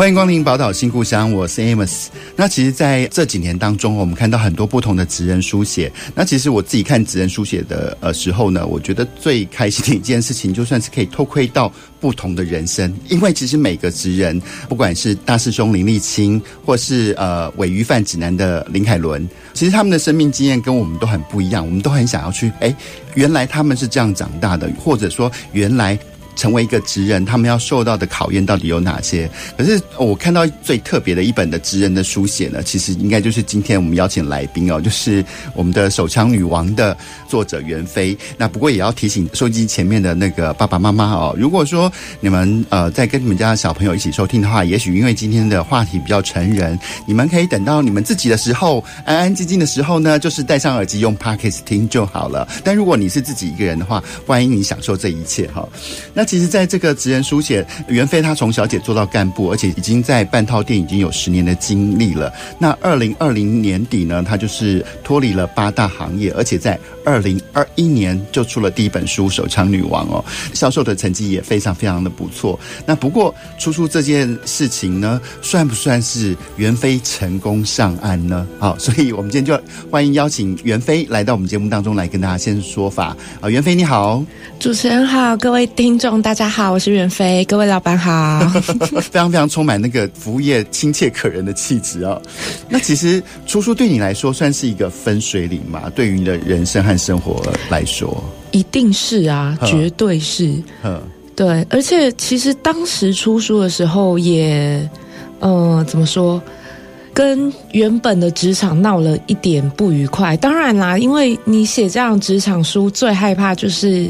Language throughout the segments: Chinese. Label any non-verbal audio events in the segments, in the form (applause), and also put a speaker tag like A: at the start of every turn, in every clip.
A: 欢迎光临宝岛新故乡，我是 Amos。那其实，在这几年当中，我们看到很多不同的职人书写。那其实我自己看职人书写的呃时候呢，我觉得最开心的一件事情，就算是可以偷窥到不同的人生。因为其实每个职人，不管是大师兄林立青，或是呃尾鱼饭指南的林凯伦，其实他们的生命经验跟我们都很不一样。我们都很想要去，哎，原来他们是这样长大的，或者说原来。成为一个职人，他们要受到的考验到底有哪些？可是我看到最特别的一本的职人的书写呢，其实应该就是今天我们邀请来宾哦，就是我们的手枪女王的作者袁飞。那不过也要提醒收音机前面的那个爸爸妈妈哦，如果说你们呃在跟你们家的小朋友一起收听的话，也许因为今天的话题比较成人，你们可以等到你们自己的时候，安安静静的时候呢，就是戴上耳机用 Podcast 听就好了。但如果你是自己一个人的话，欢迎你享受这一切哈。那其实，在这个职人书写，袁飞他从小姐做到干部，而且已经在半套店已经有十年的经历了。那二零二零年底呢，他就是脱离了八大行业，而且在二零二一年就出了第一本书《手枪女王》哦，销售的成绩也非常非常的不错。那不过出书这件事情呢，算不算是袁飞成功上岸呢？好，(laughs) 所以我们今天就欢迎邀请袁飞来到我们节目当中来跟大家先说法啊，袁飞你好。
B: 主持人好，各位听众大家好，我是袁飞，各位老板好，(laughs)
A: 非常非常充满那个服务业亲切可人的气质啊。(laughs) 那其实出书对你来说算是一个分水岭嘛？对于你的人生和生活来说，
B: 一定是啊，绝对是。嗯，对，而且其实当时出书的时候也，呃，怎么说？跟原本的职场闹了一点不愉快。当然啦，因为你写这样职场书，最害怕就是。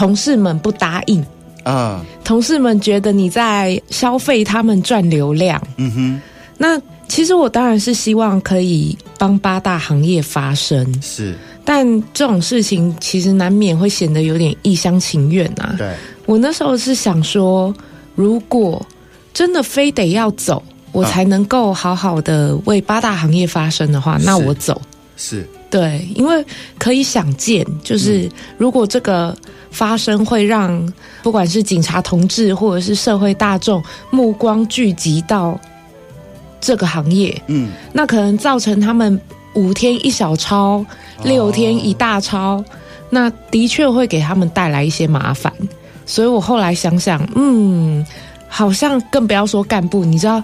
B: 同事们不答应。啊，同事们觉得你在消费他们赚流量。嗯哼，那其实我当然是希望可以帮八大行业发声，是，但这种事情其实难免会显得有点一厢情愿啊。对，我那时候是想说，如果真的非得要走，我才能够好好的为八大行业发声的话，那我走。是，对，因为可以想见，就是如果这个。发生会让不管是警察同志或者是社会大众目光聚集到这个行业，嗯，那可能造成他们五天一小抄，六天一大抄，哦、那的确会给他们带来一些麻烦。所以我后来想想，嗯，好像更不要说干部，你知道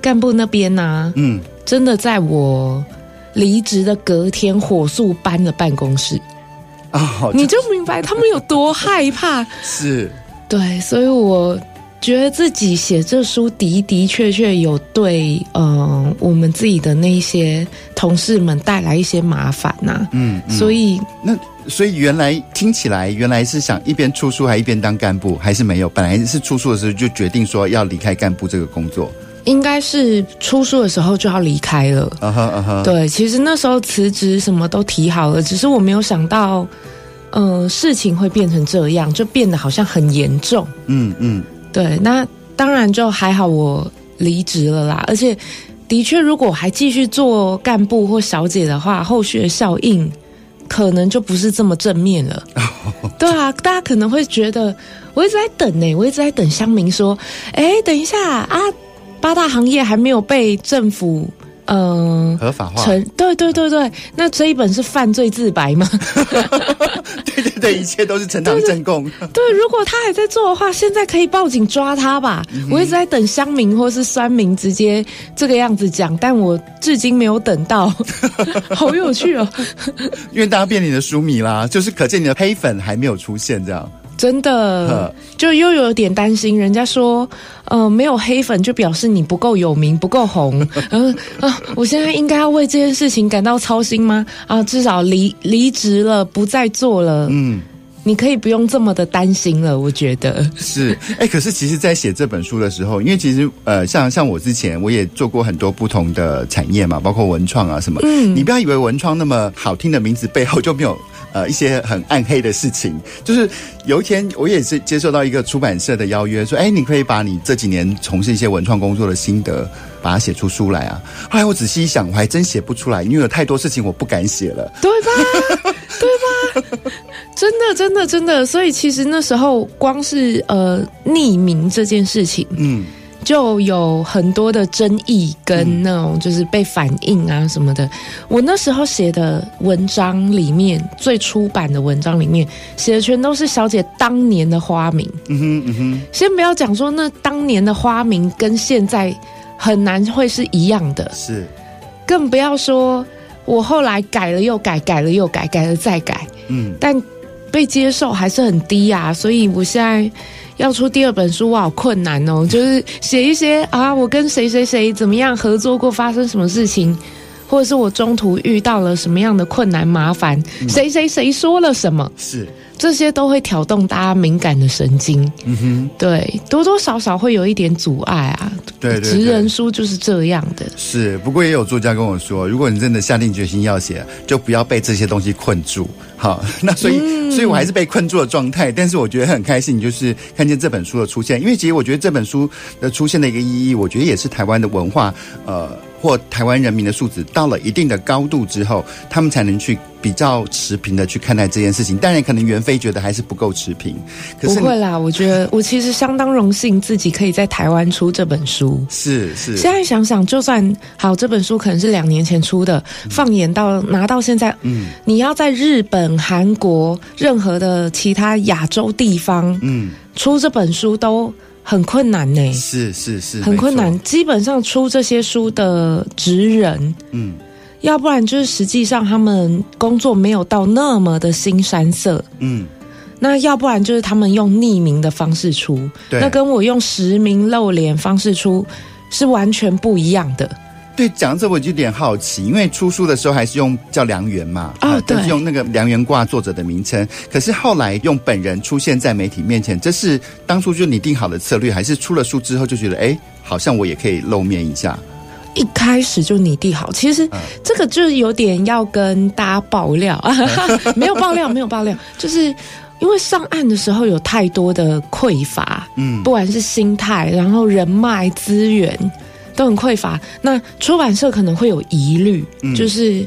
B: 干部那边呢、啊，嗯，真的在我离职的隔天火速搬了办公室。哦，(laughs) 你就明白他们有多害怕。(laughs) 是，对，所以我觉得自己写这书的的确确有对，嗯、呃，我们自己的那些同事们带来一些麻烦呐、啊。嗯，所以
A: 那所以原来听起来原来是想一边出书还一边当干部，还是没有？本来是出书的时候就决定说要离开干部这个工作。
B: 应该是出书的时候就要离开了。啊哈啊哈。对，其实那时候辞职什么都提好了，只是我没有想到，呃，事情会变成这样，就变得好像很严重。嗯嗯。对，那当然就还好，我离职了啦。而且，的确，如果还继续做干部或小姐的话，后续的效应可能就不是这么正面了。(laughs) 对啊，大家可能会觉得，我一直在等呢、欸，我一直在等乡民说，哎，等一下啊。八大行业还没有被政府嗯、呃、
A: 合法化，
B: 成对对对对，那这一本是犯罪自白吗？(laughs)
A: 对对对，一切都是呈堂证供。(laughs)
B: 对，如果他还在做的话，现在可以报警抓他吧？嗯、我一直在等乡民或是酸民直接这个样子讲，但我至今没有等到，(laughs) 好有趣哦。
A: 因为大家变你的书迷啦，就是可见你的黑粉还没有出现这样。
B: 真的，就又有点担心。人家说，呃，没有黑粉就表示你不够有名，不够红。嗯 (laughs) 啊，我现在应该要为这件事情感到操心吗？啊，至少离离职了，不再做了。嗯，你可以不用这么的担心了。我觉得
A: 是，哎、欸，可是其实，在写这本书的时候，因为其实呃，像像我之前我也做过很多不同的产业嘛，包括文创啊什么。嗯，你不要以为文创那么好听的名字背后就没有。呃，一些很暗黑的事情，就是有一天我也是接受到一个出版社的邀约，说，哎，你可以把你这几年从事一些文创工作的心得，把它写出书来啊。后来我仔细一想，我还真写不出来，因为有太多事情我不敢写了，
B: 对吧？对吧？真的，真的，真的。所以其实那时候光是呃匿名这件事情，嗯。就有很多的争议跟那种就是被反映啊什么的。我那时候写的文章里面，最初版的文章里面写的全都是小姐当年的花名。嗯哼嗯哼。先不要讲说那当年的花名跟现在很难会是一样的。是。更不要说我后来改了又改，改了又改，改了再改。嗯。但被接受还是很低啊，所以我现在。要出第二本书，我好困难哦！就是写一些啊，我跟谁谁谁怎么样合作过，发生什么事情，或者是我中途遇到了什么样的困难麻烦，谁谁谁说了什么，是。这些都会挑动大家敏感的神经，嗯哼，对，多多少少会有一点阻碍啊。对，对，对，职人书就是这样的。
A: 是，不过也有作家跟我说，如果你真的下定决心要写，就不要被这些东西困住。好，那所以，嗯、所以我还是被困住的状态。但是我觉得很开心，就是看见这本书的出现，因为其实我觉得这本书的出现的一个意义，我觉得也是台湾的文化，呃。或台湾人民的素质到了一定的高度之后，他们才能去比较持平的去看待这件事情。当然，可能袁飞觉得还是不够持平。可是
B: 不会啦，我觉得我其实相当荣幸自己可以在台湾出这本书。
A: 是是。
B: 现在想想，就算好，这本书可能是两年前出的，放眼到拿到现在，嗯，你要在日本、韩国任何的其他亚洲地方，嗯，出这本书都。很困难呢，
A: 是是是，
B: 很困难。基本上出这些书的职人，嗯，要不然就是实际上他们工作没有到那么的新山色，嗯，那要不然就是他们用匿名的方式出，对，那跟我用实名露脸方式出是完全不一样的。
A: 对，讲到这我就有点好奇，因为出书的时候还是用叫梁元嘛，啊、哦，对，就是用那个梁元挂作者的名称。可是后来用本人出现在媒体面前，这是当初就拟定好的策略，还是出了书之后就觉得，哎，好像我也可以露面一下？
B: 一开始就拟定好，其实这个就是有点要跟大家爆料啊，(laughs) 没有爆料，没有爆料，就是因为上岸的时候有太多的匮乏，嗯，不管是心态，然后人脉资源。都很匮乏，那出版社可能会有疑虑，嗯、就是，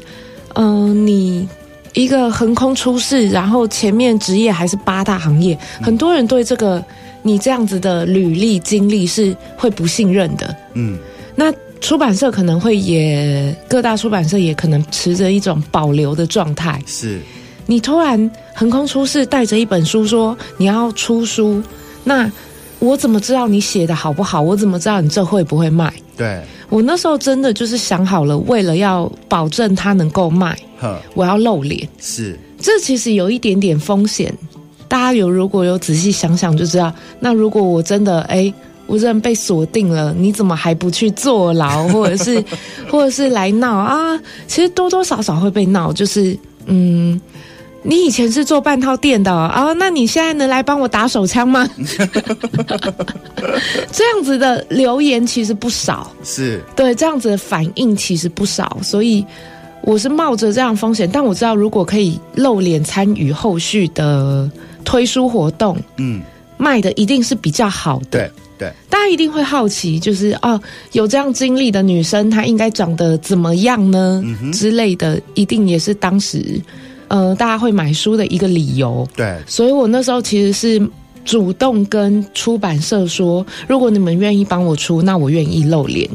B: 嗯、呃，你一个横空出世，然后前面职业还是八大行业，嗯、很多人对这个你这样子的履历经历是会不信任的。嗯，那出版社可能会也各大出版社也可能持着一种保留的状态。是，你突然横空出世，带着一本书说你要出书，那。我怎么知道你写的好不好？我怎么知道你这会不会卖？对，我那时候真的就是想好了，为了要保证它能够卖，(laughs) 呵我要露脸。是，这其实有一点点风险。大家有如果有仔细想想就知道，那如果我真的哎，我真的被锁定了，你怎么还不去坐牢，或者是 (laughs) 或者是来闹啊？其实多多少少会被闹，就是嗯。你以前是做半套店的啊、哦？那你现在能来帮我打手枪吗？(laughs) 这样子的留言其实不少，是对这样子的反应其实不少，所以我是冒着这样风险，但我知道如果可以露脸参与后续的推书活动，嗯，卖的一定是比较好的。对对，大家一定会好奇，就是哦，有这样经历的女生，她应该长得怎么样呢？嗯、之类的，一定也是当时。呃，大家会买书的一个理由。对，所以我那时候其实是主动跟出版社说，如果你们愿意帮我出，那我愿意露脸，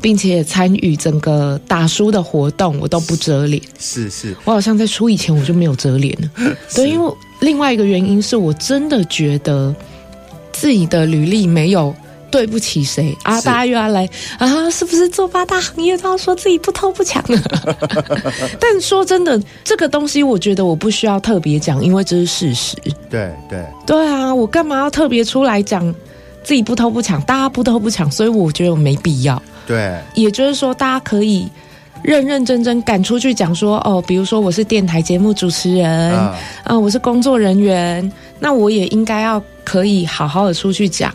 B: 并且参与整个打书的活动，我都不遮脸。是是，我好像在出以前我就没有遮脸了。(laughs) 对，因为另外一个原因是我真的觉得自己的履历没有。对不起谁啊？大家又要来啊？是不是做八大行业都要说自己不偷不抢？(laughs) 但说真的，这个东西我觉得我不需要特别讲，因为这是事实。对对对啊！我干嘛要特别出来讲自己不偷不抢？大家不偷不抢，所以我觉得我没必要。对，也就是说，大家可以认认真真敢出去讲说哦，比如说我是电台节目主持人啊、呃，我是工作人员，那我也应该要可以好好的出去讲，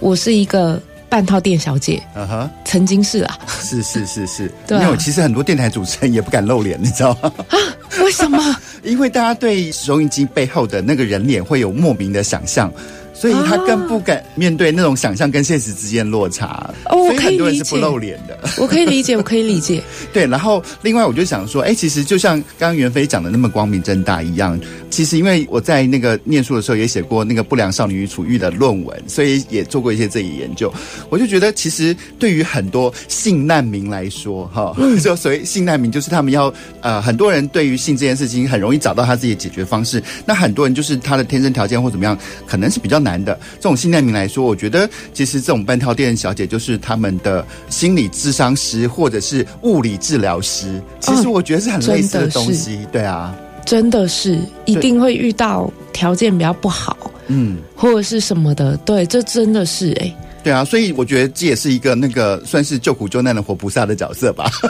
B: 我是一个半套店小姐，嗯哼，曾经是啊，
A: 是是是是，(laughs) 对、啊，因为其实很多电台主持人也不敢露脸，你知道吗？(laughs)
B: 啊，为什么？(laughs)
A: 因为大家对收音机背后的那个人脸会有莫名的想象。所以他更不敢面对那种想象跟现实之间落差，
B: 所以很多人
A: 是不露脸的。
B: 我可以理解，我可以理解。(laughs)
A: 对，然后另外我就想说，哎，其实就像刚刚袁飞讲的那么光明正大一样，其实因为我在那个念书的时候也写过那个不良少女与处遇的论文，所以也做过一些这一研究。我就觉得，其实对于很多性难民来说，哈，(laughs) 就所谓性难民，就是他们要呃，很多人对于性这件事情很容易找到他自己的解决方式。那很多人就是他的天生条件或怎么样，可能是比较难。男的这种性难民来说，我觉得其实这种半套店小姐就是他们的心理智商师或者是物理治疗师。其实我觉得是很类似的东西，对啊，
B: 真的是一定会遇到条件比较不好，嗯，或者是什么的，对，这真的是哎、欸，
A: 对啊，所以我觉得这也是一个那个算是救苦救难的活菩萨的角色吧。(laughs)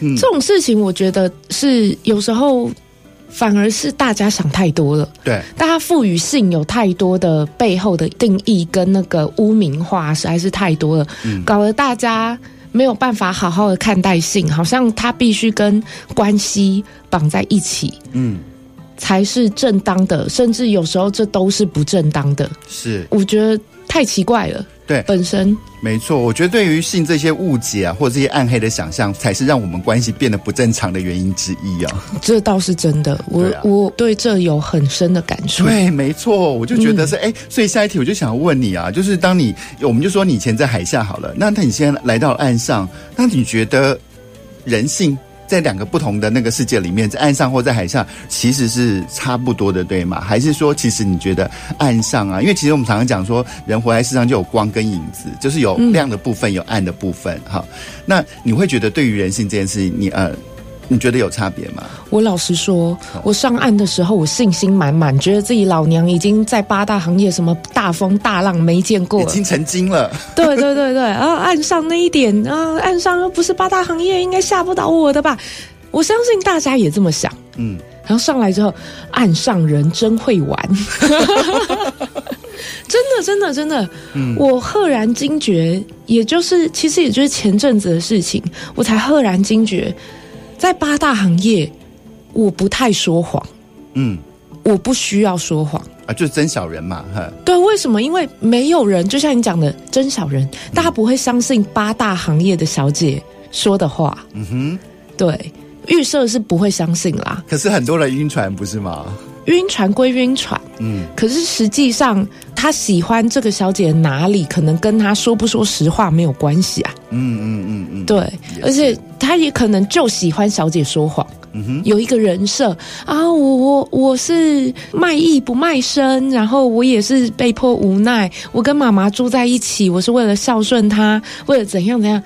B: 嗯、这种事情我觉得是有时候。反而是大家想太多了，
A: 对，
B: 大家赋予性有太多的背后的定义跟那个污名化实在是太多了，嗯，搞得大家没有办法好好的看待性，好像它必须跟关系绑在一起，嗯，才是正当的，甚至有时候这都是不正当的，
A: 是，
B: 我觉得太奇怪了。
A: 对，
B: 本身
A: 没错。我觉得对于性这些误解啊，或者这些暗黑的想象，才是让我们关系变得不正常的原因之一啊。
B: 这倒是真的，我我对这有很深的感受。
A: 对，没错，我就觉得是哎、嗯，所以下一题我就想问你啊，就是当你我们就说你以前在海下好了，那那你现在来到岸上，那你觉得人性？在两个不同的那个世界里面，在岸上或在海上，其实是差不多的，对吗？还是说，其实你觉得岸上啊？因为其实我们常常讲说，人活在世上就有光跟影子，就是有亮的部分，有暗的部分。哈、那你会觉得对于人性这件事情，你呃？你觉得有差别吗？我
B: 老实说，我上岸的时候，我信心满满，觉得自己老娘已经在八大行业什么大风大浪没见过，
A: 已经成精了。
B: 对对对对，啊，岸上那一点啊，岸上又不是八大行业，应该吓不倒我的吧？我相信大家也这么想。嗯，然后上来之后，岸上人真会玩，(laughs) 真的真的真的，嗯，我赫然惊觉，也就是其实也就是前阵子的事情，我才赫然惊觉。在八大行业，我不太说谎，嗯，我不需要说谎
A: 啊，就是真小人嘛，哈。
B: 对，为什么？因为没有人，就像你讲的，真小人，大家不会相信八大行业的小姐说的话。嗯哼，对，预设是不会相信啦。
A: 可是很多人晕船，不是吗？
B: 晕船归晕船，嗯，可是实际上他喜欢这个小姐哪里，可能跟他说不说实话没有关系啊。嗯嗯嗯嗯，对，而且他也可能就喜欢小姐说谎。嗯哼，有一个人设啊，我我我是卖艺不卖身，然后我也是被迫无奈，我跟妈妈住在一起，我是为了孝顺她，为了怎样怎样。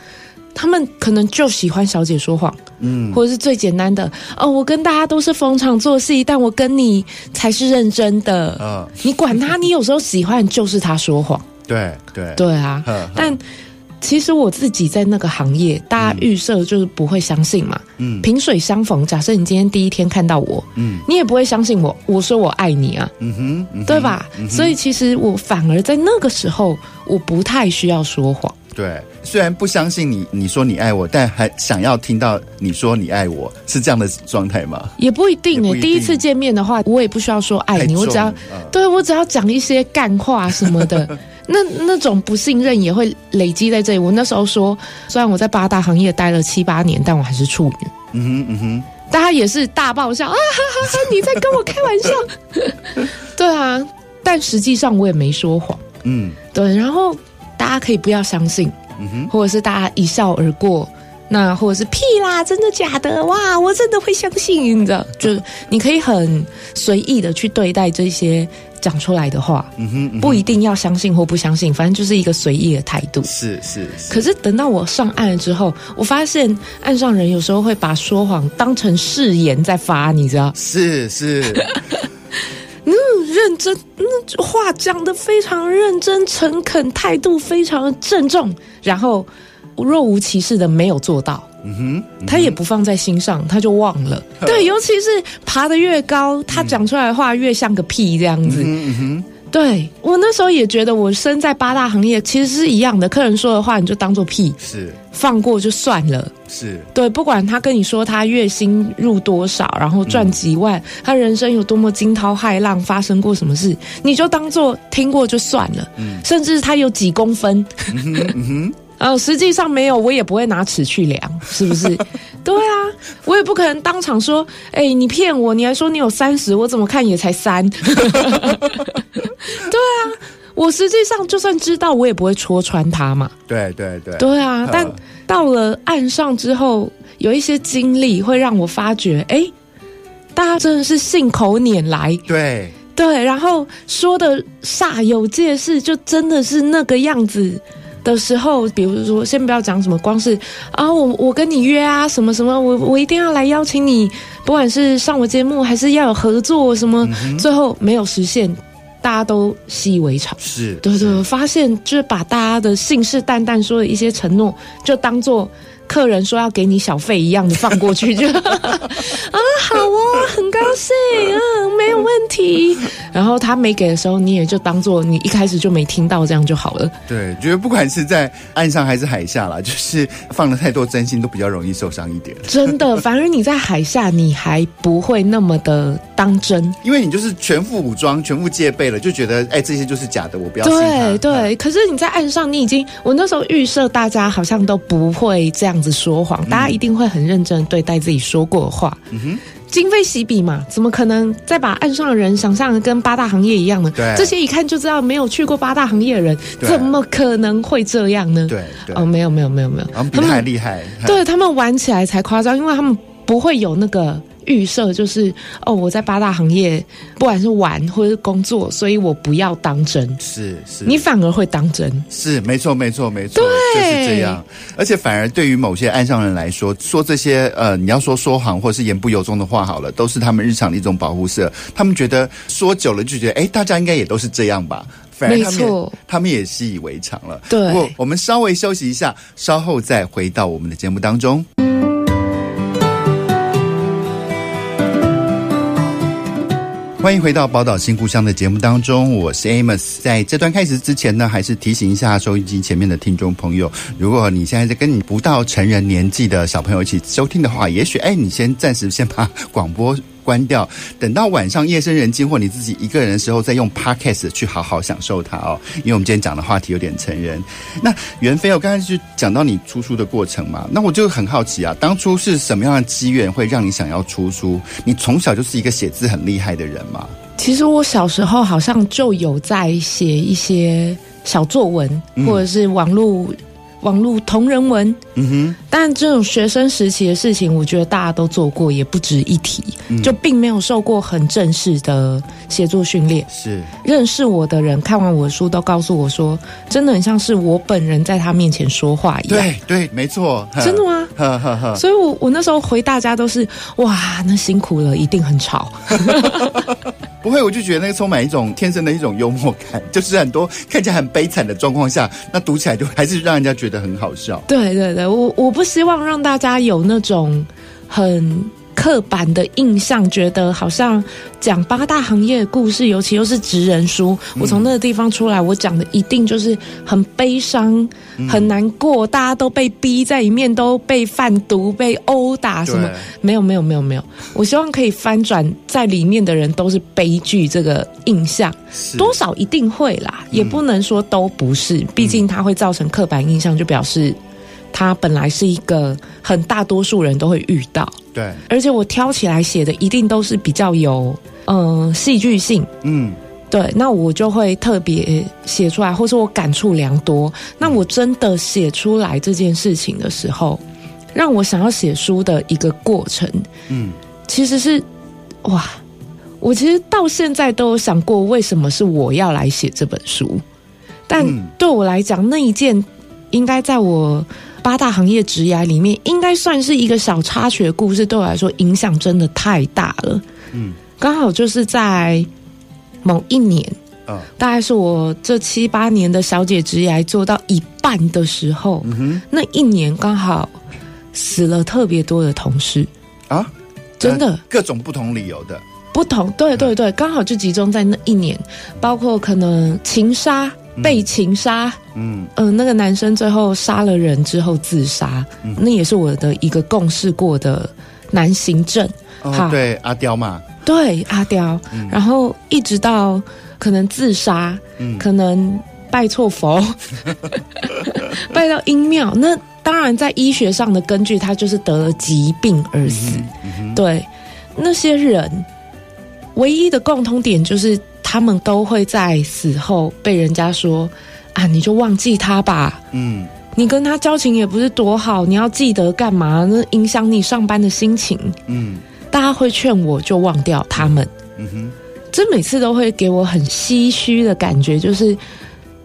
B: 他们可能就喜欢小姐说谎，嗯，或者是最简单的哦，我跟大家都是逢场作戏，但我跟你才是认真的。嗯，你管他，你有时候喜欢就是他说谎，(laughs)
A: 对对。
B: 对啊。但其实我自己在那个行业，大家预设就是不会相信嘛。嗯，萍水相逢，假设你今天第一天看到我，嗯，你也不会相信我，我说我爱你啊，嗯哼，嗯哼，对吧？嗯，所以其实我反而在那个时候，我不太需要说谎。
A: 对，虽然不相信你，你说你爱我，但还想要听到你说你爱我，是这样的状态吗？
B: 也不一定诶。第一次见面的话，我也不需要说爱你，我只要、嗯、对我只要讲一些干话什么的，(laughs) 那那种不信任也会累积在这里。我那时候说，虽然我在八大行业待了七八年，但我还是处女。嗯哼嗯哼，大家也是大爆笑啊！哈哈哈，你在跟我开玩笑？(laughs) 对啊，但实际上我也没说谎。嗯，对，然后。大家可以不要相信，嗯哼，或者是大家一笑而过，那或者是屁啦，真的假的？哇，我真的会相信，你知道？就是你可以很随意的去对待这些讲出来的话，嗯哼，嗯哼，不一定要相信或不相信，反正就是一个随意的态度。
A: 是是是。
B: 可是等到我上岸了之后，我发现岸上人有时候会把说谎当成誓言在发，你知道？
A: 是是。(laughs)
B: 嗯，认真，那话讲的非常认真、诚恳，态度非常的郑重，然后若无其事的没有做到。嗯哼，嗯哼，他也不放在心上，他就忘了。对，尤其是爬得越高，他讲出来的话越像个屁这样子。嗯哼。对，我那时候也觉得，我身在八大行业其实是一样的。客人说的话，你就当做屁，是放过就算了。是对，不管他跟你说他月薪入多少，然后赚几万，嗯、他人生有多么惊涛骇浪，发生过什么事，你就当做听过就算了。嗯，甚至他有几公分。嗯哼。嗯哼呃，实际上没有，我也不会拿尺去量，是不是？(laughs) 对啊，我也不可能当场说，哎、欸，你骗我，你还说你有三十，我怎么看也才三。(laughs) (laughs) 对啊，我实际上就算知道，我也不会戳穿他嘛。对对对，对啊。但到了岸上之后，有一些经历会让我发觉，哎、欸，大家真的是信口拈来。对对，然后说的煞有介事，就真的是那个样子。的时候，比如说，先不要讲什么，光是啊，我我跟你约啊，什么什么，我我一定要来邀请你，不管是上我节目，还是要有合作，什么，嗯、最后没有实现，大家都习以为常。是，对对，发现就是把大家的信誓旦旦说的一些承诺，就当做。客人说要给你小费一样的放过去就 (laughs) 啊，好哦，很高兴，嗯，没有问题。然后他没给的时候，你也就当做你一开始就没听到，这样就好了。对，觉得不管是在岸上还是海下啦，就是放了太多真心，都比较容易受伤一点。真的，反而你在海下，你还不会那么的当真，因为你就是全副武装、全副戒备了，就觉得哎，这些就是假的，我不要信。对对，嗯，可是你在岸上，你已经，我那时候预设大家好像都不会这样子说谎，大家一定会很认真对待自己说过的话。嗯哼，今非昔比嘛，怎么可能再把岸上的人想象的跟八大行业一样呢？对，这些一看就知道没有去过八大行业的人，怎么可能会这样呢？对，对哦，没有没有没有没有，他们太厉害，对他们玩起来才夸张，因为他们不会有那个。预设就是哦，我在八大行业，不管是玩或者是工作，所以我不要当真。是是，你反而会当真。是没错没错没错，就是这样。而且反而对于某些岸上人来说，说这些呃，你要说说谎或是言不由衷的话，好了，都是他们日常的一种保护色。他们觉得说久了就觉得，哎，大家应该也都是这样吧。反而他们没错，他们也习以为常了。对，不过我们稍微休息一下，稍后再回到我们的节目当中。欢迎回到《宝岛新故乡》的节目当中，我是 Amos。在这段开始之前呢，还是提醒一下收音机前面的听众朋友，如果你现在在跟你不到成人年纪的小朋友一起收听的话，也许哎，你先暂时先把广播。关掉，等到晚上夜深人静或你自己一个人的时候，再用 Podcast 去好好享受它哦。因为我们今天讲的话题有点成人。那袁飞，我刚才就讲到你出书的过程嘛，那我就很好奇啊，当初是什么样的机缘会让你想要出书？你从小就是一个写字很厉害的人嘛？其实我小时候好像就有在写一些小作文，或者是网络。网络同人文，嗯哼，但这种学生时期的事情，我觉得大家都做过，也不值一提，嗯、就并没有受过很正式的写作训练。是认识我的人看完我的书，都告诉我说，真的很像是我本人在他面前说话一样。对对，没错，(laughs) 真的吗？呵呵呵。所以我我那时候回大家都是，哇，那辛苦了，一定很吵。(laughs) 不会，我就觉得那个充满一种天生的一种幽默感，就是很多看起来很悲惨的状况下，那读起来就还是让人家觉得很好笑。对对对，我我不希望让大家有那种很。刻板的印象，觉得好像讲八大行业的故事，尤其又是职人书。我从那个地方出来，我讲的一定就是很悲伤、很难过，大家都被逼在里面，都被贩毒、被殴打，什么没有没有没有没有。我希望可以翻转，在里面的人都是悲剧这个印象，多少一定会啦，也不能说都不是，毕竟它会造成刻板印象，就表示。它本来是一个很大多数人都会遇到，对，而且我挑起来写的一定都是比较有嗯、呃、戏剧性，嗯，对，那我就会特别写出来，或是我感触良多。那我真的写出来这件事情的时候，让我想要写书的一个过程，嗯，其实是哇，我其实到现在都有想过，为什么是我要来写这本书？但对我来讲，那一件应该在我。八大行业职涯里面，应该算是一个小插曲的故事，对我来说影响真的太大了。嗯，刚好就是在某一年，大概是我这七八年的小姐职涯做到一半。的时候，嗯哼，那一年刚好死了特别多的同事。
A: 啊，
B: 真的。
A: 各种不同理由的，
B: 不同，对对对，刚好就集中在那一年，包括可能情杀、被情杀，嗯。嗯、呃，那个男生最后杀了人之后自杀，嗯、那也是我的一个共事过的男行政，
A: 哦、好对阿刁嘛，
B: 对阿刁，嗯、然后一直到可能自杀，嗯，可能。拜错佛，(laughs) 拜到阴庙。那当然，在医学上的根据，他就是得了疾病而死。对，那些人唯一的共通点就是，他们都会在死后被人家说：“啊，你就忘记他吧。”嗯，你跟他交情也不是多好，你要记得干嘛？那影响你上班的心情。嗯，大家会劝我就忘掉他们。嗯哼，这每次都会给我很唏嘘的感觉，就是。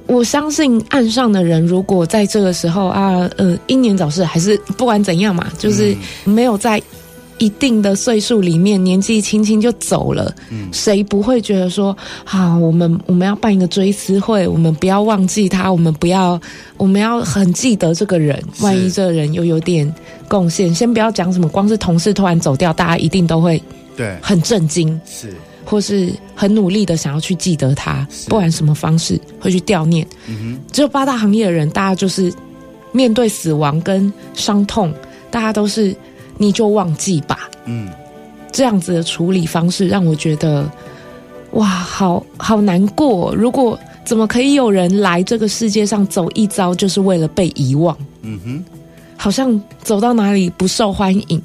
B: 我相信岸上的人，如果在这个时候啊，呃，英年早逝，还是不管怎样嘛，就是没有在一定的岁数里面，年纪轻轻就走了，嗯，谁不会觉得说，好，我们我们要办一个追思会，我们不要忘记他，我们不要，我们要很记得这个人，万一这个人又有点贡献，先不要讲什么，光是同事突然走掉，大家一定都会对。很震惊，
A: 是。
B: 或是很努力的想要去记得他，不管什么方式会去悼念。嗯哼，只有八大行业的人，大家就是面对死亡跟伤痛，大家都是你就忘记吧。嗯，这样子的处理方式让我觉得，哇，好好难过。如果怎么可以有人来这个世界上走一遭，就是为了被遗忘？嗯哼，好像走到哪里不受欢迎。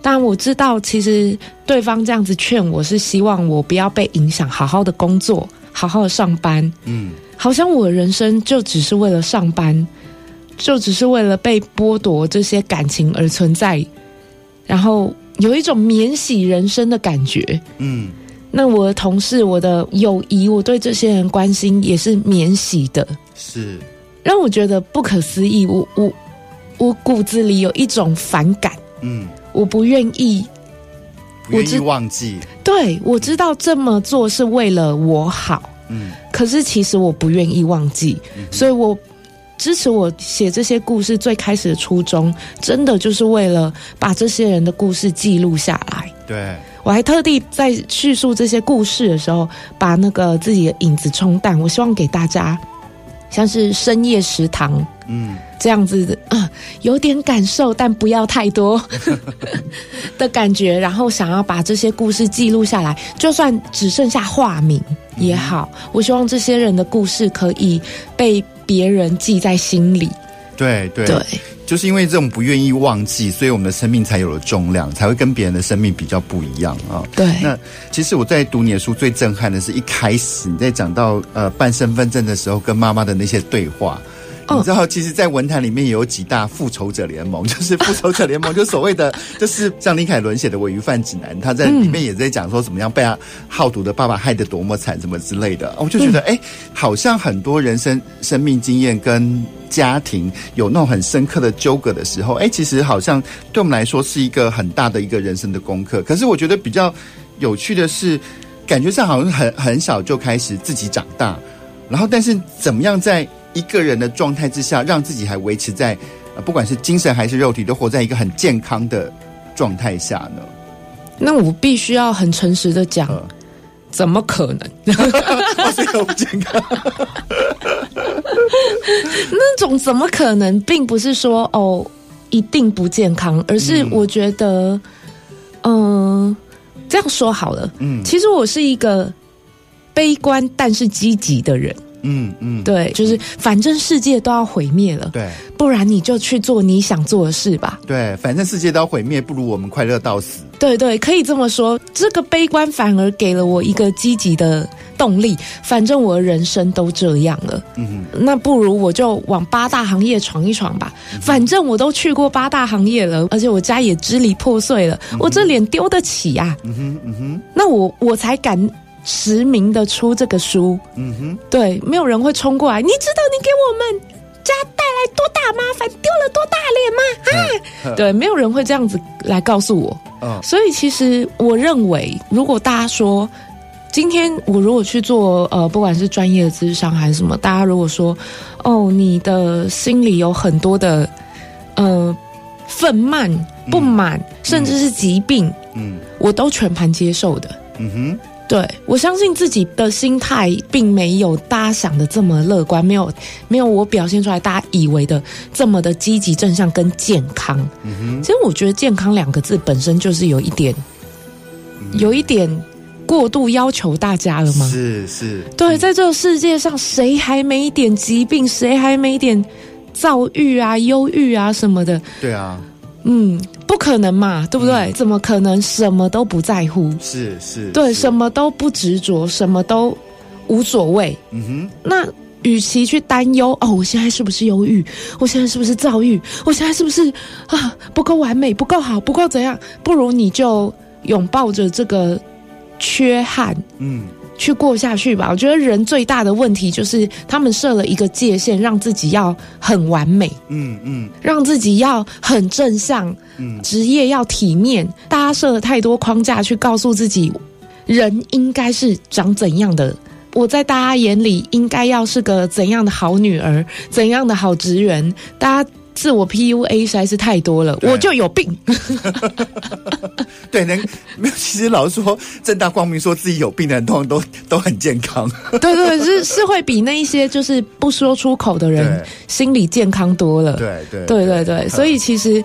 B: 但我知道，其实对方这样子劝我是希望我不要被影响，好好的工作，好好的上班。嗯，好像我的人生就只是为了上班，就只是为了被剥夺这些感情而存在，然后有一种免洗人生的感觉。嗯，那我的同事、我的友谊、我对这些人关心也是免洗的，
A: 是
B: 让我觉得不可思议。我我我骨子里有一种反感。嗯。我不愿意，
A: 不愿意忘记。
B: 对，我知道这么做是为了我好，嗯，可是其实我不愿意忘记，嗯、所以我支持我写这些故事最开始的初衷，真的就是为了把这些人的故事记录下来。
A: 对，
B: 我还特地在叙述这些故事的时候，把那个自己的影子冲淡。我希望给大家，像是深夜食堂，嗯。这样子的啊、呃，有点感受，但不要太多 (laughs) 的感觉。然后想要把这些故事记录下来，就算只剩下化名也好。嗯、我希望这些人的故事可以被别人记在心
A: 里。对对对，就是因为这种不愿意忘记，所以我们的生命才有了重量，才会跟别人的生命比较不一样啊。
B: 对，
A: 那其实我在读你的书最震撼的是一开始你在讲到呃办身份证的时候，跟妈妈的那些对话。你知道，其实，在文坛里面也有几大复仇者联盟，(laughs) 就是复仇者联盟，就所谓的，(laughs) 就是像林凯伦写的《我鱼贩指南》，他在里面也在讲说怎么样被他好赌的爸爸害得多么惨，什么之类的。我就觉得，哎、欸，好像很多人生生命经验跟家庭有那种很深刻的纠葛的时候，哎、欸，其实好像对我们来说是一个很大的一个人生的功课。可是我觉得比较有趣的是，感觉上好像很很小就开始自己长大，然后但是怎么样在一个人的状态之下，让自己还维持在，呃，不管是精神还是肉体，都活在一个很健康的状态下呢？
B: 那我必须要很诚实的讲，呃、怎么可能？
A: 我是不健康。
B: 那种怎么可能，并不是说哦一定不健康，而是我觉得，嗯、呃，这样说好了，嗯，其实我是一个悲观但是积极的人。嗯嗯，嗯对，就是反正世界都要毁灭了，
A: 对，
B: 不然你就去做你想做的事吧。
A: 对，反正世界都要毁灭，不如我们快乐到死。
B: 对对，可以这么说。这个悲观反而给了我一个积极的动力。反正我的人生都这样了，嗯哼，那不如我就往八大行业闯一闯吧。嗯、反正我都去过八大行业了，而且我家也支离破碎了，嗯、我这脸丢得起呀、啊。嗯哼嗯哼，那我我才敢。实名的出这个书，嗯哼，对，没有人会冲过来。你知道你给我们家带来多大麻烦，丢了多大脸吗？啊，对，没有人会这样子来告诉我。嗯，所以其实我认为，如果大家说今天我如果去做呃，不管是专业的智商还是什么，大家如果说哦，你的心里有很多的呃愤懑、不满，嗯、甚至是疾病，嗯，我都全盘接受的。嗯哼。对，我相信自己的心态并没有大家想的这么乐观，没有没有我表现出来大家以为的这么的积极正向跟健康。嗯哼，其实我觉得“健康”两个字本身就是有一点，嗯、有一点过度要求大家了吗？
A: 是是，
B: 对，在这个世界上，谁还没一点疾病？谁还没一点躁郁啊、忧郁啊什么的？
A: 对啊。
B: 嗯，不可能嘛，对不对？嗯、怎么可能什么都不在乎？
A: 是是，对，
B: 什么都不执着，什么都无所谓。嗯哼，那与其去担忧哦，我现在是不是忧郁？我现在是不是躁郁？我现在是不是啊不够完美，不够好，不够怎样？不如你就拥抱着这个缺憾。嗯。去过下去吧。我觉得人最大的问题就是他们设了一个界限，让自己要很完美，嗯嗯，让自己要很正向，嗯，职业要体面。大家设了太多框架，去告诉自己人应该是长怎样的。我在大家眼里应该要是个怎样的好女儿，怎样的好职员。大家。自我 PUA 实在是太多了，我就有病。(laughs)
A: 对，能没有？其实老实说，正大光明说自己有病的人，通常都都很健康。(laughs)
B: 对对对，是是会比那一些就是不说出口的人心理健康多了。
A: 对对
B: 对对对，所以其实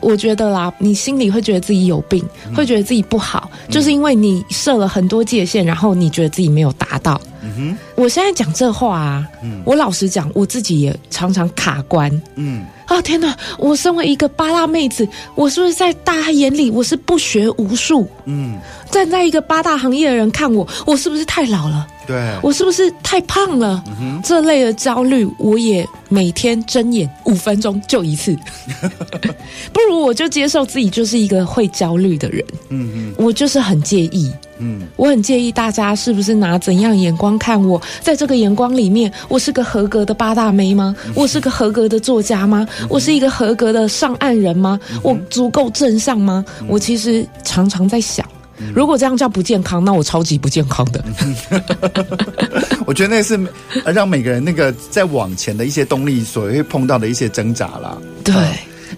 B: 我觉得啦，你心里会觉得自己有病，会觉得自己不好，就是因为你设了很多界限，然后你觉得自己没有达到。嗯哼，我现在讲这话啊，嗯，我老实讲，我自己也常常卡关。嗯。啊天哪！我身为一个八大妹子，我是不是在大家眼里我是不学无术？嗯，站在一个八大行业的人看我，我是不是太老了？
A: 对，
B: 我是不是太胖了？这类的焦虑，我也每天睁眼五分钟就一次。(laughs) 不如我就接受自己就是一个会焦虑的人。嗯嗯，我就是很介意。嗯，我很介意大家是不是拿怎样眼光看我？在这个眼光里面，我是个合格的八大妹吗？我是个合格的作家吗？我是一个合格的上岸人吗？我足够正向吗？我其实常常在想，如果这样叫不健康，那我超级不健康的。(laughs)
A: 我觉得那是让每个人那个在往前的一些动力所会碰到的一些挣扎啦。
B: 对。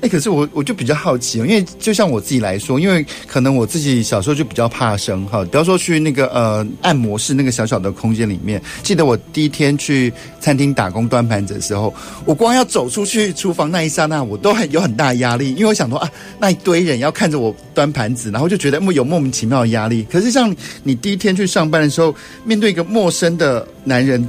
A: 哎、可是我我就比较好奇，因为就像我自己来说，因为可能我自己小时候就比较怕生哈。比方说去那个呃按摩室那个小小的空间里面，记得我第一天去餐厅打工端盘子的时候，我光要走出去厨房那一刹那，我都很有很大压力，因为我想说啊，那一堆人要看着我端盘子，然后就觉得有莫名其妙的压力。可是像你第一天去上班的时候，面对一个陌生的男人。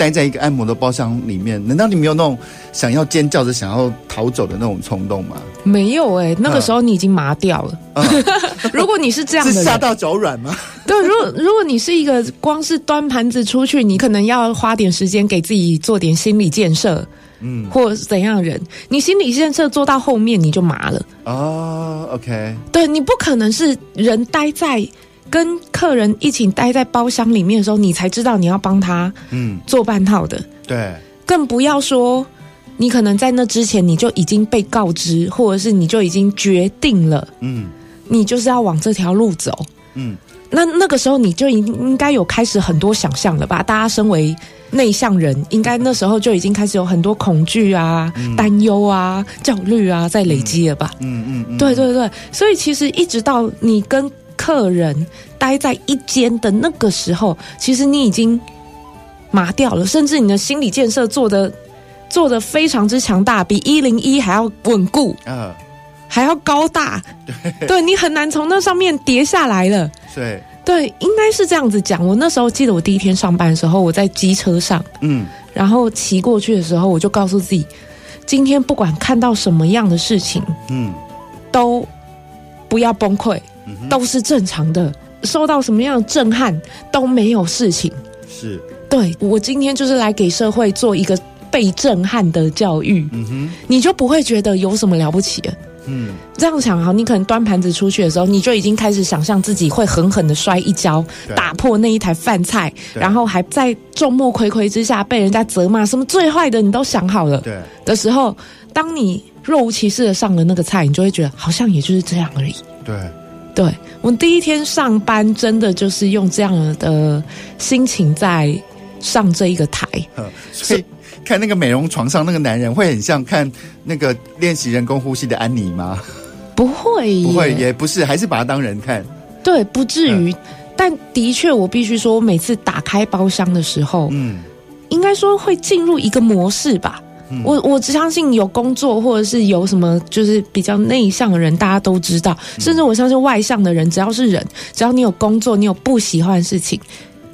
A: 待在一个按摩的包厢里面，难道你没有那种想要尖叫着想要逃走的那种冲动吗？
B: 没有哎、欸，那个时候你已经麻掉了。嗯、(laughs) 如果你是这样的，
A: 是吓到脚软吗？
B: 对，如果如果你是一个光是端盘子出去，你可能要花点时间给自己做点心理建设，嗯，或者怎样的人，你心理建设做到后面你就麻了。
A: 哦，OK，
B: 对，你不可能是人待在。跟客人一起待在包厢里面的时候，你才知道你要帮他嗯。做半套的，
A: 对，
B: 更不要说你可能在那之前你就已经被告知，或者是你就已经决定了，嗯，你就是要往这条路走，嗯，那那个时候你就应应该有开始很多想象了吧？大家身为内向人，应该那时候就已经开始有很多恐惧啊、担忧啊、焦虑啊在累积了吧？嗯嗯，嗯，对对对，所以其实一直到你跟客人待在一间的那个时候，其实你已经麻掉了，甚至你的心理建设做的做的非常之强大，比一零一还要稳固，嗯，还要高大，对，对你很难从那上面跌下来了。
A: 对，
B: 对，应该是这样子讲。我那时候记得我第一天上班的时候，我在机车上，嗯，然后骑过去的时候，我就告诉自己，今天不管看到什么样的事情，嗯，都不要崩溃。都是正常的，受到什么样的震撼都没有事情。
A: 是，
B: 对，我今天就是来给社会做一个被震撼的教育。嗯哼，你就不会觉得有什么了不起的。嗯，这样想哈，你可能端盘子出去的时候，你就已经开始想象自己会狠狠的摔一跤，打破那一台饭菜，然后还在众目睽睽之下被人家责骂，什么最坏的你都想好了。对的时候，当你若无其事的上了那个菜，你就会觉得好像也就是这样而已。
A: 对。
B: 对，我第一天上班，真的就是用这样的心情在上这一个台。
A: 所以看那个美容床上那个男人，会很像看那个练习人工呼吸的安妮吗？
B: 不会，
A: 不会，也不是，还是把他当人看。
B: 对，不至于。但的确，我必须说，我每次打开包厢的时候，嗯，应该说会进入一个模式吧。嗯、我我只相信有工作或者是有什么就是比较内向的人，大家都知道。甚至我相信外向的人，只要是人，只要你有工作，你有不喜欢的事情，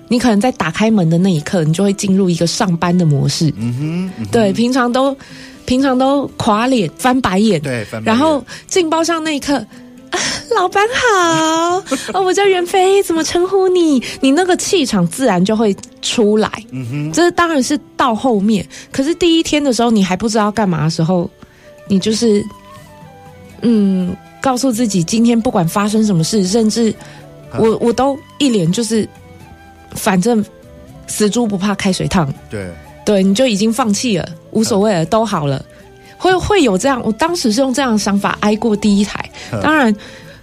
B: 你可能在打开门的那一刻，你就会进入一个上班的模式。嗯哼，嗯哼对，平常都平常都垮脸翻白眼，
A: 对，翻白眼。
B: 然后进包厢那一刻。(laughs) 老板好，哦，我叫袁飞，怎么称呼你？你那个气场自然就会出来。嗯哼，这当然是到后面。可是第一天的时候，你还不知道干嘛的时候，你就是，嗯，告诉自己今天不管发生什么事，甚至我我都一脸就是，反正死猪不怕开水烫。
A: 对，
B: 对，你就已经放弃了，无所谓了，都好了。会会有这样，我当时是用这样的想法挨过第一台。当然，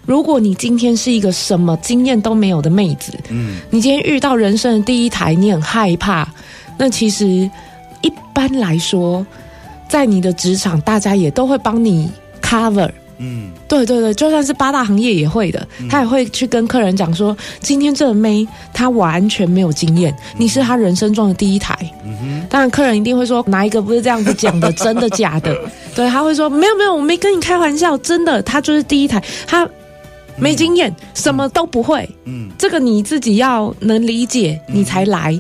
B: 如果你今天是一个什么经验都没有的妹子，嗯，你今天遇到人生的第一台，你很害怕。那其实一般来说，在你的职场，大家也都会帮你 cover。嗯，对对对，就算是八大行业也会的，他也会去跟客人讲说，今天这个妹她完全没有经验，你是她人生中的第一台。嗯哼，当然客人一定会说，哪一个不是这样子讲的？真的假的？(laughs) 对，他会说没有没有，我没跟你开玩笑，真的，他就是第一台，他没经验，什么都不会。嗯，这个你自己要能理解，你才来。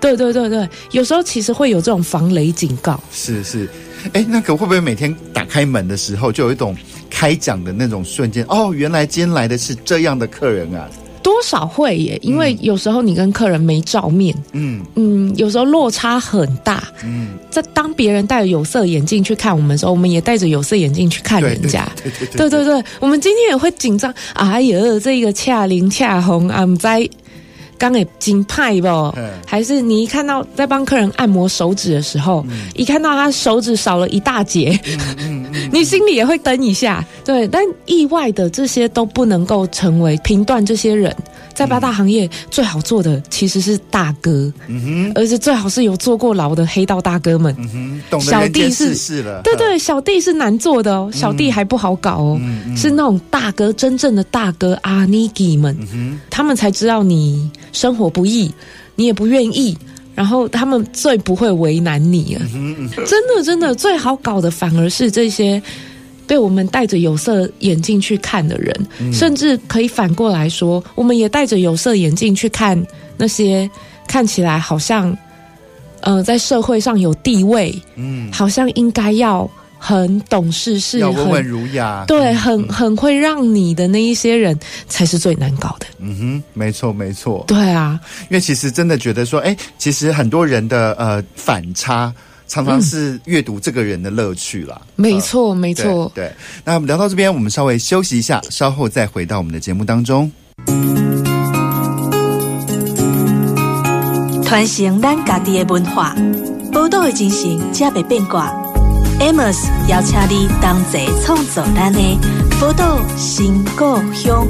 B: 对对对对，有时候其实会有这种防雷警告。
A: 是是，哎，那个会不会每天打开门的时候就有一种？开讲的那种瞬间，哦，原来今天来的是这样的客人啊！
B: 多少会耶，因为有时候你跟客人没照面，嗯嗯，有时候落差很大，嗯。在当别人戴着有色眼镜去看我们的时候，我们也戴着有色眼镜去看人家，对对对，对，对，对，对，对，我们今天也会紧张。哎呦，这个恰灵恰红啊，唔在。刚给金派不？还是你一看到在帮客人按摩手指的时候，嗯、一看到他手指少了一大截，(laughs) 你心里也会噔一下。对，但意外的这些都不能够成为评断这些人。在八大行业最好做的其实是大哥，嗯哼，而且最好是有坐过牢的黑道大哥们，嗯哼，小弟是，是对对，小弟是难做的哦，小弟还不好搞哦，是那种大哥，真正的大哥阿尼基们，嗯，他们才知道你生活不易，你也不愿意，然后他们最不会为难你了，真的真的最好搞的反而是这些。被我们戴着有色眼镜去看的人，嗯、甚至可以反过来说，我们也戴着有色眼镜去看那些看起来好像，呃，在社会上有地位，嗯，好像应该要很懂事，是
A: 要温文儒雅，
B: 对，嗯、很很会让你的那一些人，才是最难搞的。
A: 嗯哼，没错没错，
B: 对啊，
A: 因为其实真的觉得说，哎，其实很多人的呃反差。常常是阅读这个人的乐趣啦。
B: 嗯、没错，呃、没错。
A: 对，那聊到这边，我们稍微休息一下，稍后再回到我们的节目当中。
C: 传承咱家己的文化，宝岛的精神，才袂变卦。Amos 邀请你同齐创造咱的宝岛新故乡。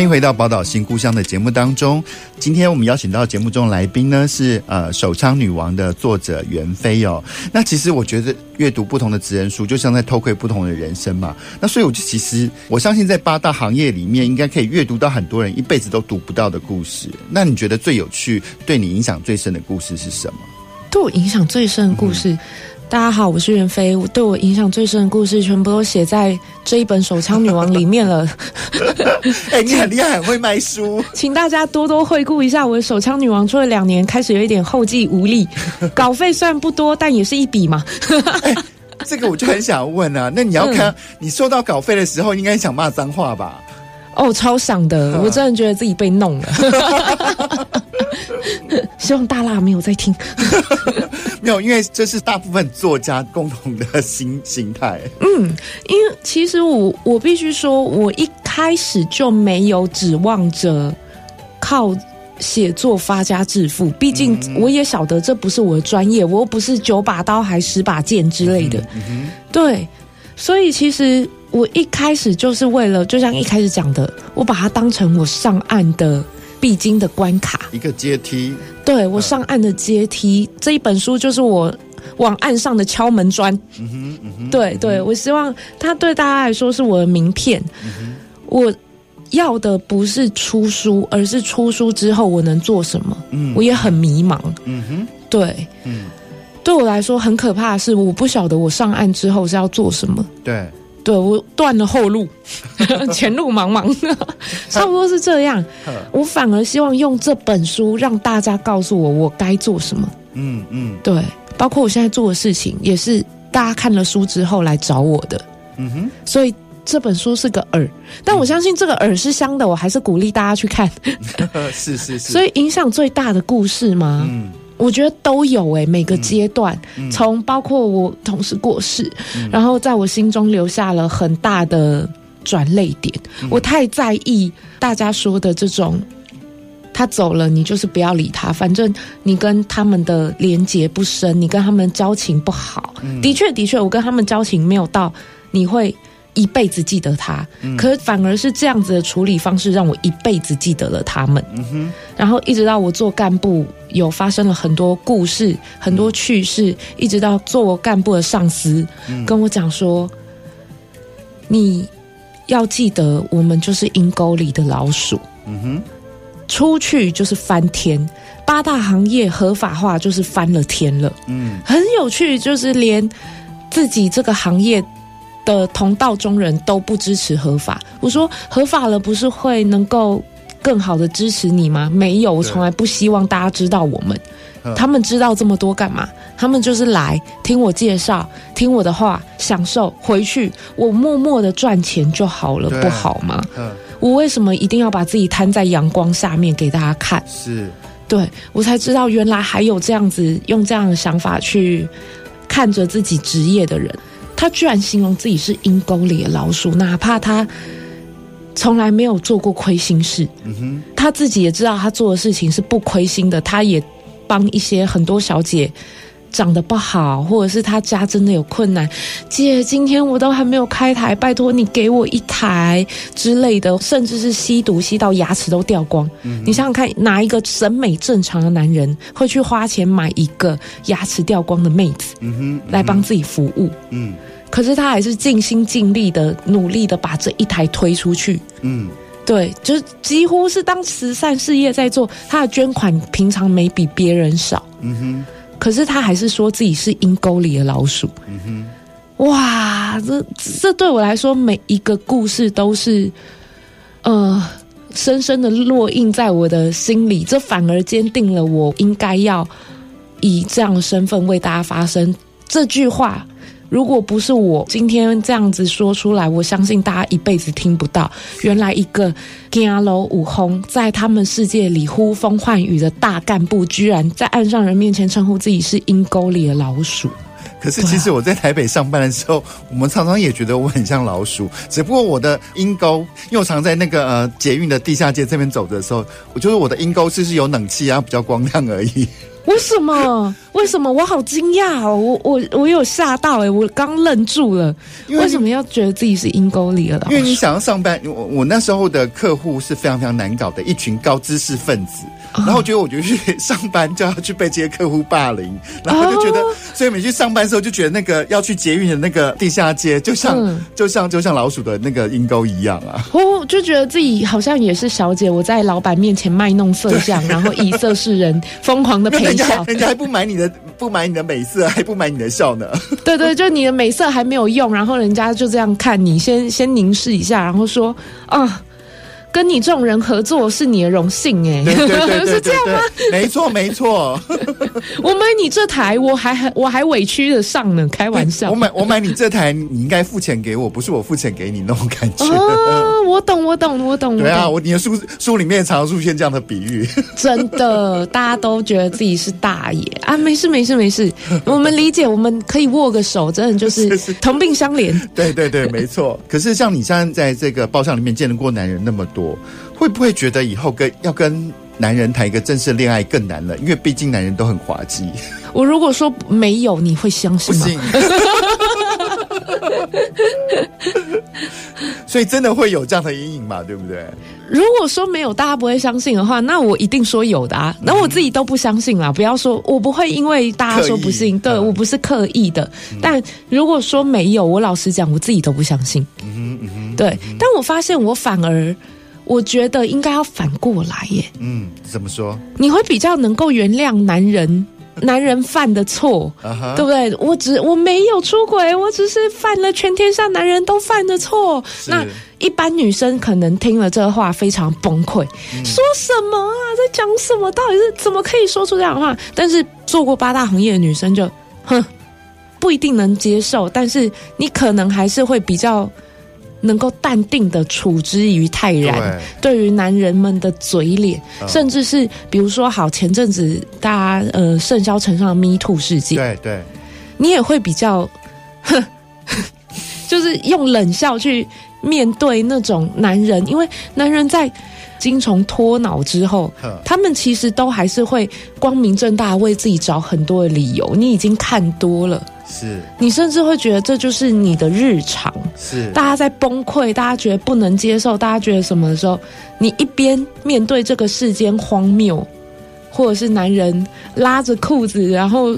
A: 欢迎回到宝岛新故乡的节目当中。今天我们邀请到节目中的来宾呢，是呃手枪女王的作者袁飞哦。那其实我觉得阅读不同的职人书，就像在偷窥不同的人生嘛。那所以我就其实我相信，在八大行业里面，应该可以阅读到很多人一辈子都读不到的故事。那你觉得最有趣、对你影响最深的故事是什么？
B: 对我影响最深的故事。嗯大家好，我是袁飞。我对我影响最深的故事，全部都写在这一本《手枪女王》里面了。(laughs)
A: 哎、欸，你很厉害，很会卖书，
B: 请大家多多惠顾一下我的《手枪女王》。出了两年，开始有一点后继无力，(laughs) 稿费虽然不多，但也是一笔嘛。
A: 欸、(laughs) 这个我就很想问啊，那你要看、嗯、你收到稿费的时候，应该想骂脏话吧？
B: 哦，超想的，我真的觉得自己被弄了。(laughs) 希望大辣没有在听。(laughs)
A: 没有，因为这是大部分作家共同的心心态。
B: 嗯，因为其实我我必须说，我一开始就没有指望着靠写作发家致富。毕竟我也晓得这不是我的专业，我又不是九把刀还十把剑之类的。嗯嗯、对，所以其实我一开始就是为了，就像一开始讲的，我把它当成我上岸的。必经的关卡，
A: 一个阶梯。
B: 对，我上岸的阶梯，嗯，这一本书就是我往岸上的敲门砖。嗯哼，嗯哼，对对，我希望它对大家来说是我的名片。嗯。我要的不是出书，而是出书之后我能做什么。嗯，我也很迷茫。嗯哼，对，嗯，对我来说很可怕的是，我不晓得我上岸之后是要做什么。
A: 对。
B: 对，我断了后路，(laughs) 前路茫茫，(laughs) 差不多是这样。我反而希望用这本书让大家告诉我我该做什么。嗯嗯，对，包括我现在做的事情，也是大家看了书之后来找我的。嗯哼，所以这本书是个饵，但我相信这个饵是香的，我还是鼓励大家去看。
A: 是 (laughs) 是是。
B: 所以影响最大的故事吗？嗯。我觉得都有诶、欸，每个阶段，从、嗯、包括我同事过世、嗯，然后在我心中留下了很大的转泪点、嗯。我太在意大家说的这种，他走了，你就是不要理他，反正你跟他们的连结不深，你跟他们交情不好。嗯、的确，的确，我跟他们交情没有到你会。一辈子记得他，嗯，可反而是这样子的处理方式，让我一辈子记得了他们。嗯，然后一直到我做干部，有发生了很多故事，很多趣事，嗯，一直到做我干部的上司，嗯，跟我讲说，你要记得，我们就是阴沟里的老鼠。嗯哼，出去就是翻天，八大行业合法化就是翻了天了。嗯，很有趣，就是连自己这个行业。的同道中人都不支持合法。我说合法了，不是会能够更好的支持你吗？没有，我从来不希望大家知道我们。他们知道这么多干嘛？他们就是来听我介绍，听我的话，享受回去，我默默的赚钱就好了，不好吗？我为什么一定要把自己摊在阳光下面给大家看？是，对，我才知道原来还有这样子用这样的想法去看着自己职业的人。他居然形容自己是阴沟里的老鼠，哪怕他从来没有做过亏心事。嗯哼，他自己也知道他做的事情是不亏心的。他也帮一些很多小姐长得不好，或者是他家真的有困难。姐，今天我都还没有开台，拜托你给我一台之类的。甚至是吸毒吸到牙齿都掉光。嗯，你想想看，哪一个审美正常的男人会去花钱买一个牙齿掉光的妹子？嗯哼，来帮自己服务。嗯。可是他还是尽心尽力的努力的把这一台推出去，嗯，对，就是几乎是当慈善事业在做。他的捐款平常没比别人少，嗯哼。可是他还是说自己是阴沟里的老鼠，嗯哼。哇，这这对我来说每一个故事都是，呃，深深的烙印在我的心里。这反而坚定了我应该要以这样的身份为大家发声。这句话。如果不是我今天这样子说出来，我相信大家一辈子听不到。原来一个走路有风，在他们世界里呼风唤雨的大干部，居然在岸上人面前称呼自己是阴沟里的老鼠。
A: 可是，其实我在台北上班的时候，我们常常也觉得我很像老鼠。只不过我的阴沟，因为常在那个呃捷运的地下街这边走的时候，我觉得我的阴沟就是有冷气啊，比较光亮而已。
B: 为什么？为什么？我好惊讶哦！我我我有吓到诶，我刚愣住了。为什么要觉得自己是阴沟里了？
A: 因为你想要上班，我我那时候的客户是非常非常难搞的一群高知识分子。然后我觉得，我就去上班就要去被这些客户霸凌，然后就觉得，所以每去上班的时候就觉得那个要去捷运的那个地下街，就像、嗯、就像就像老鼠的那个阴沟一样啊！
B: 我 (laughs) 就觉得自己好像也是小姐，我在老板面前卖弄色相，然后以色示人，疯狂的陪 (laughs) 笑，
A: 人家还不买你的不买你的美色，还不买你的笑呢。(laughs)
B: 对对，就你的美色还没有用，然后人家就这样看你，先先凝视一下，然后说啊。跟你这种人合作是你的荣幸哎，
A: 对对对对 (laughs)
B: 是这样吗？
A: 没错没错，(laughs)
B: 我买你这台，我还我还委屈的上呢，开玩笑。
A: 我买我买你这台，你应该付钱给我，不是我付钱给你那种感觉。
B: 哦，我懂我懂我懂。
A: 对啊，我你的书书里面常常出现这样的比喻，(laughs)
B: 真的，大家都觉得自己是大爷啊，没事没事没事，我们理解，我们可以握个手，真的就是同病相怜。
A: 对对对，没错。可是像你现在在这个报上里面见得过男人那么多，会不会觉得以后跟要跟男人谈一个正式恋爱更难了？因为毕竟男人都很滑稽。
B: 我如果说没有，你会相信吗？不信。(laughs)
A: 所以真的会有这样的阴影嘛？对不对？
B: 如果说没有，大家不会相信的话，那我一定说有的啊。那我自己都不相信啦。不要说我不会，因为大家说不信，对、嗯、我不是刻意的。但如果说没有，我老实讲，我自己都不相信。嗯哼嗯哼。对，但我发现我反而，我觉得应该要反过来耶。
A: 嗯，怎么说？
B: 你会比较能够原谅男人。(laughs) 男人犯的错，uh -huh. 对不对？我只我没有出轨，我只是犯了全天下男人都犯的错。那一般女生可能听了这话非常崩溃，嗯，说什么啊？在讲什么？到底是怎么可以说出这样的话？但是做过八大行业的女生就，哼，不一定能接受。但是你可能还是会比较。能够淡定的处之于泰然，对。于男人们的嘴脸，甚至是比如说，好前阵子大家呃盛嚣尘上的 Me Too 事件，
A: 对对，
B: 你也会比较，哼，(laughs) 就是用冷笑去面对那种男人，因为男人在精虫脱脑之后，他们其实都还是会光明正大为自己找很多的理由，你已经看多了。
A: 是
B: 你甚至会觉得这就是你的日常。
A: 是
B: 大家在崩溃，大家觉得不能接受，大家觉得什么的时候，你一边面对这个世间荒谬，或者是男人拉着裤子，然后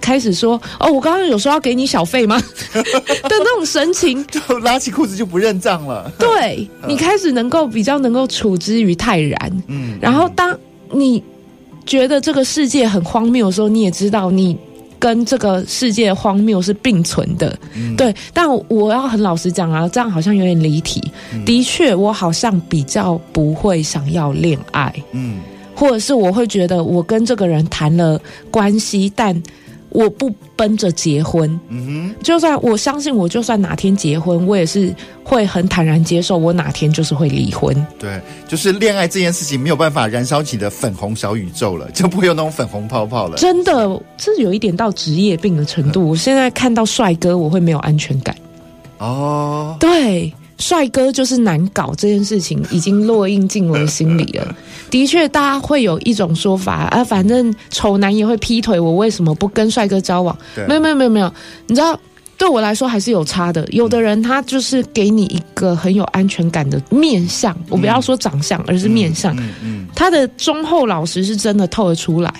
B: 开始说：“哦，我刚刚有说要给你小费吗？” (laughs) (laughs) 的那种神情，
A: 就拉起裤子就不认账了。
B: 对，你开始能够比较能够处之于泰然。嗯，然后当你觉得这个世界很荒谬的时候，你也知道你。跟这个世界荒谬是并存的，嗯，对。但我要很老实讲啊，这样好像有点离题。嗯，的确，我好像比较不会想要恋爱，嗯，或者是我会觉得我跟这个人谈了关系，但。我不奔着结婚，嗯哼，就算我相信，我就算哪天结婚，我也是会很坦然接受，我哪天就是会离婚。
A: 对，就是恋爱这件事情没有办法燃烧起的粉红小宇宙了，就不会有那种粉红泡泡了。
B: 真的，这有一点到职业病的程度。我现在看到帅哥，我会没有安全感。哦，对。帅哥就是难搞，这件事情已经烙印进我的心里了。的确，大家会有一种说法啊，反正丑男也会劈腿，我为什么不跟帅哥交往？没有，没有，没有，没有。你知道，对我来说还是有差的。有的人他就是给你一个很有安全感的面相，我不要说长相，而是面相。他的忠厚老实是真的透得出来。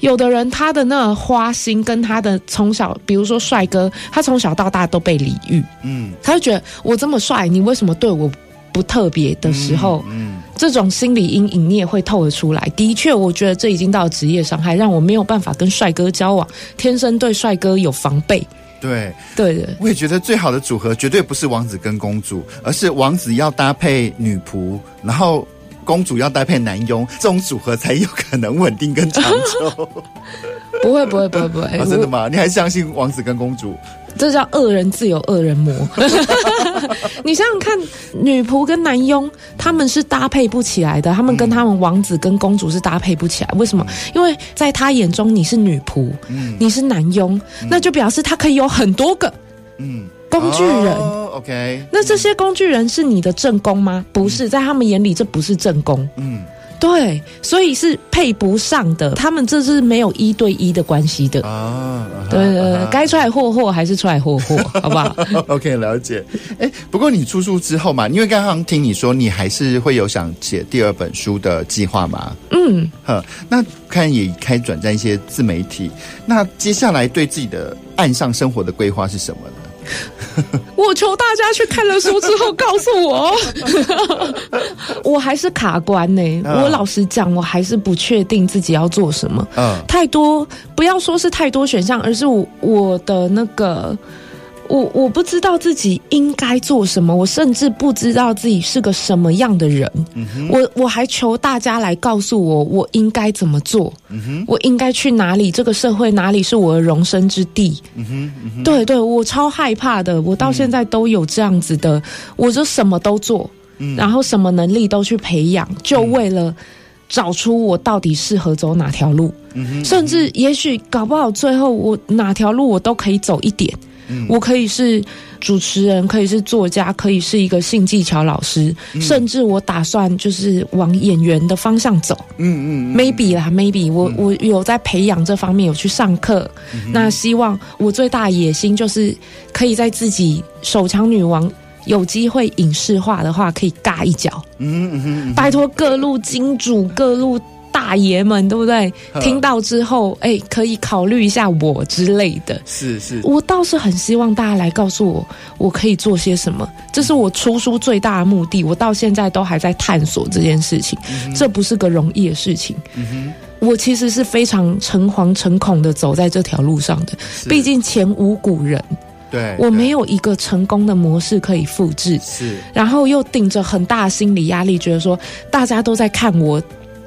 B: 有的人他的那花心跟他的从小，比如说帅哥，他从小到大都被礼遇，嗯，他就觉得我这么帅，你为什么对我不特别的时候，嗯，这种心理阴影你也会透得出来。的确，我觉得这已经到了职业伤害，让我没有办法跟帅哥交往，天生对帅哥有防备。
A: 对，
B: 对的，
A: 我也觉得最好的组合绝对不是王子跟公主，而是王子要搭配女仆，然后。公主要搭配男佣，这种组合才有可能稳定跟长久。(laughs)
B: 不会，不会，不会，不会。
A: 哦，(laughs) 真的吗？你还相信王子跟公主？
B: 这叫恶人自有恶人磨。(laughs) 你想想看，女仆跟男佣他们是搭配不起来的，他们跟他们王子跟公主是搭配不起来。为什么？因为在他眼中你是女仆，嗯，你是男佣，那就表示他可以有很多个，嗯。工具人、
A: oh,，OK，
B: 那这些工具人是你的正宫吗？不是，在他们眼里这不是正宫。嗯，对，所以是配不上的。他们这是没有一对一的关系的啊。Uh 对对对，该出来霍霍还是出来霍霍，(laughs) 好不好
A: ？OK，了解。哎，不过你出书之后嘛，因为刚刚听你说你还是会有想写第二本书的计划嘛？嗯，呵，那看也开转战一些自媒体。那接下来对自己的岸上生活的规划是什么呢？(laughs)
B: 我求大家去看了书之后告诉我，(laughs) 我还是卡关呢、欸。我老实讲，我还是不确定自己要做什么。嗯，太多，不要说是太多选项，而是我我的那个我我不知道自己应该做什么，我甚至不知道自己是个什么样的人。嗯、我我还求大家来告诉我，我应该怎么做？嗯、我应该去哪里？这个社会哪里是我的容身之地？嗯嗯、对对，我超害怕的。我到现在都有这样子的，嗯、我就什么都做，嗯、然后什么能力都去培养，就为了找出我到底适合走哪条路。嗯、甚至也许搞不好最后我哪条路我都可以走一点。嗯、我可以是主持人，可以是作家，可以是一个性技巧老师，嗯、甚至我打算就是往演员的方向走。嗯嗯，嗯，maybe 啦，maybe 我、嗯、我有在培养这方面，有去上课。嗯、那希望我最大的野心就是可以在自己手枪女王有机会影视化的话，可以尬一脚。嗯嗯嗯，拜托各路金主，各路。大爷们，对不对？(laughs) 听到之后，哎，可以考虑一下我之类的。是是，我倒是很希望大家来告诉我，我可以做些什么。这是我出书最大的目的。我到现在都还在探索这件事情，嗯、这不是个容易的事情。嗯、哼我其实是非常诚惶诚恐的走在这条路上的。毕竟前无古人，对，我没有一个成功的模式可以复制。是，然后又顶着很大心理压力，觉得说大家都在看我。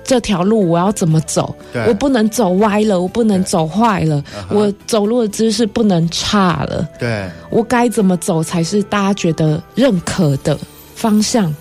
B: 这条路我要怎么走？我不能走歪了，我不能走坏了，对我走路的姿势不能差了。对，我该怎么走才是大家觉得认可的方向？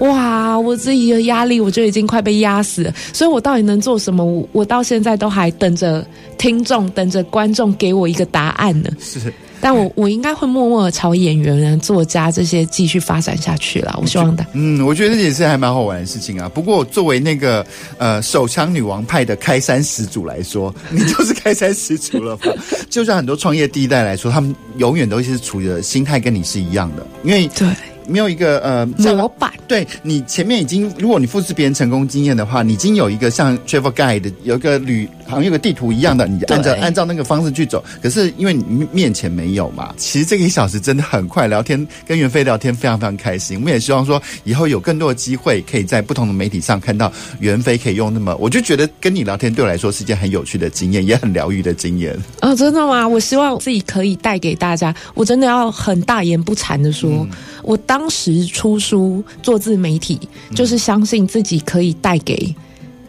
B: 哇，我自己的压力我就已经快被压死了，所以我到底能做什么？我我到现在都还等着听众，等着观众给我一个答案呢。是。但我我应该会默默的朝演员、作家这些继续发展下去了。我希望的，
A: 嗯，我觉得这也是还蛮好玩的事情啊。不过作为那个呃手枪女王派的开山始祖来说，(laughs) 你就是开山始祖了吧？(laughs) 就像很多创业第一代来说，他们永远都是处于的心态跟你是一样的，因为对。没有一个呃
B: 模板，
A: 对，你前面已经，如果你复制别人成功经验的话，你已经有一个像 travel guide 有一个旅，好像有个地图一样的，你按照按照那个方式去走。可是因为你面前没有嘛，其实这个一小时真的很快，聊天跟袁飞聊天非常非常开心。我们也希望说以后有更多的机会，可以在不同的媒体上看到袁飞可以用那么，我就觉得跟你聊天对我来说是一件很有趣的经验，也很疗愈的经验。(laughs)
B: 哦，真的吗？我希望自己可以带给大家，我真的要很大言不惭的说，嗯、我当时出书做自媒体，就是相信自己可以带给，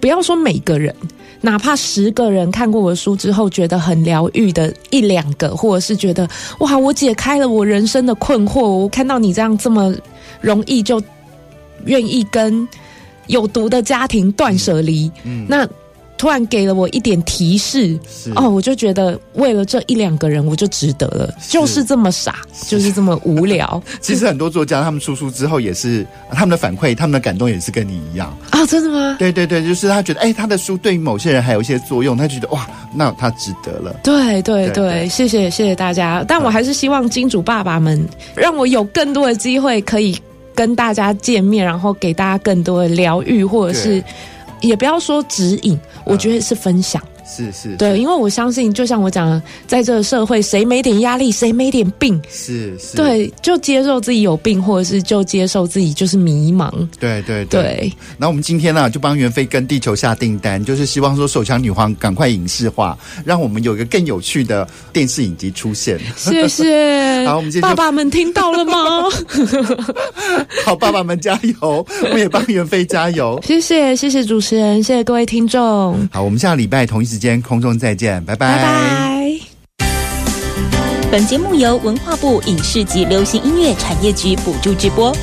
B: 不要说每个人，哪怕十个人看过我的书之后觉得很疗愈的一两个，或者是觉得哇，我解开了我人生的困惑，我看到你这样这么容易就愿意跟有毒的家庭断舍离，嗯，那。突然给了我一点提示，是哦，我就觉得为了这一两个人，我就值得了，是就是这么傻，是就是这么无聊。(laughs)
A: 其实很多作家他们出书之后，也是他们的反馈，他们的感动也是跟你一样啊、
B: 哦，真的吗？
A: 对对对，就是他觉得，哎，他的书对于某些人还有一些作用，他觉得哇，那他值得了。
B: 对对对，对对谢谢谢谢大家，但我还是希望金主爸爸们让我有更多的机会可以跟大家见面，然后给大家更多的疗愈，或者是。也不要说指引，我觉得是分享。是是，对，因为我相信，就像我讲的，在这个社会，谁没点压力，谁没点病，是是，对，就接受自己有病，或者是就接受自己就是迷茫。对对对。
A: 那我们今天呢，就帮袁飞跟地球下订单，就是希望说手枪女皇赶快影视化，让我们有一个更有趣的电视影集出现。
B: 谢谢。(laughs) 好，我们爸爸们听到了吗？(laughs)
A: 好，爸爸们加油！我们也帮袁飞加油。
B: 谢谢谢谢主持人，谢谢各位听众。
A: 好，我们下个礼拜同一时间。空中再见，拜拜。拜拜。
C: 本节目由文化部影视及流行音乐产业局补助直播。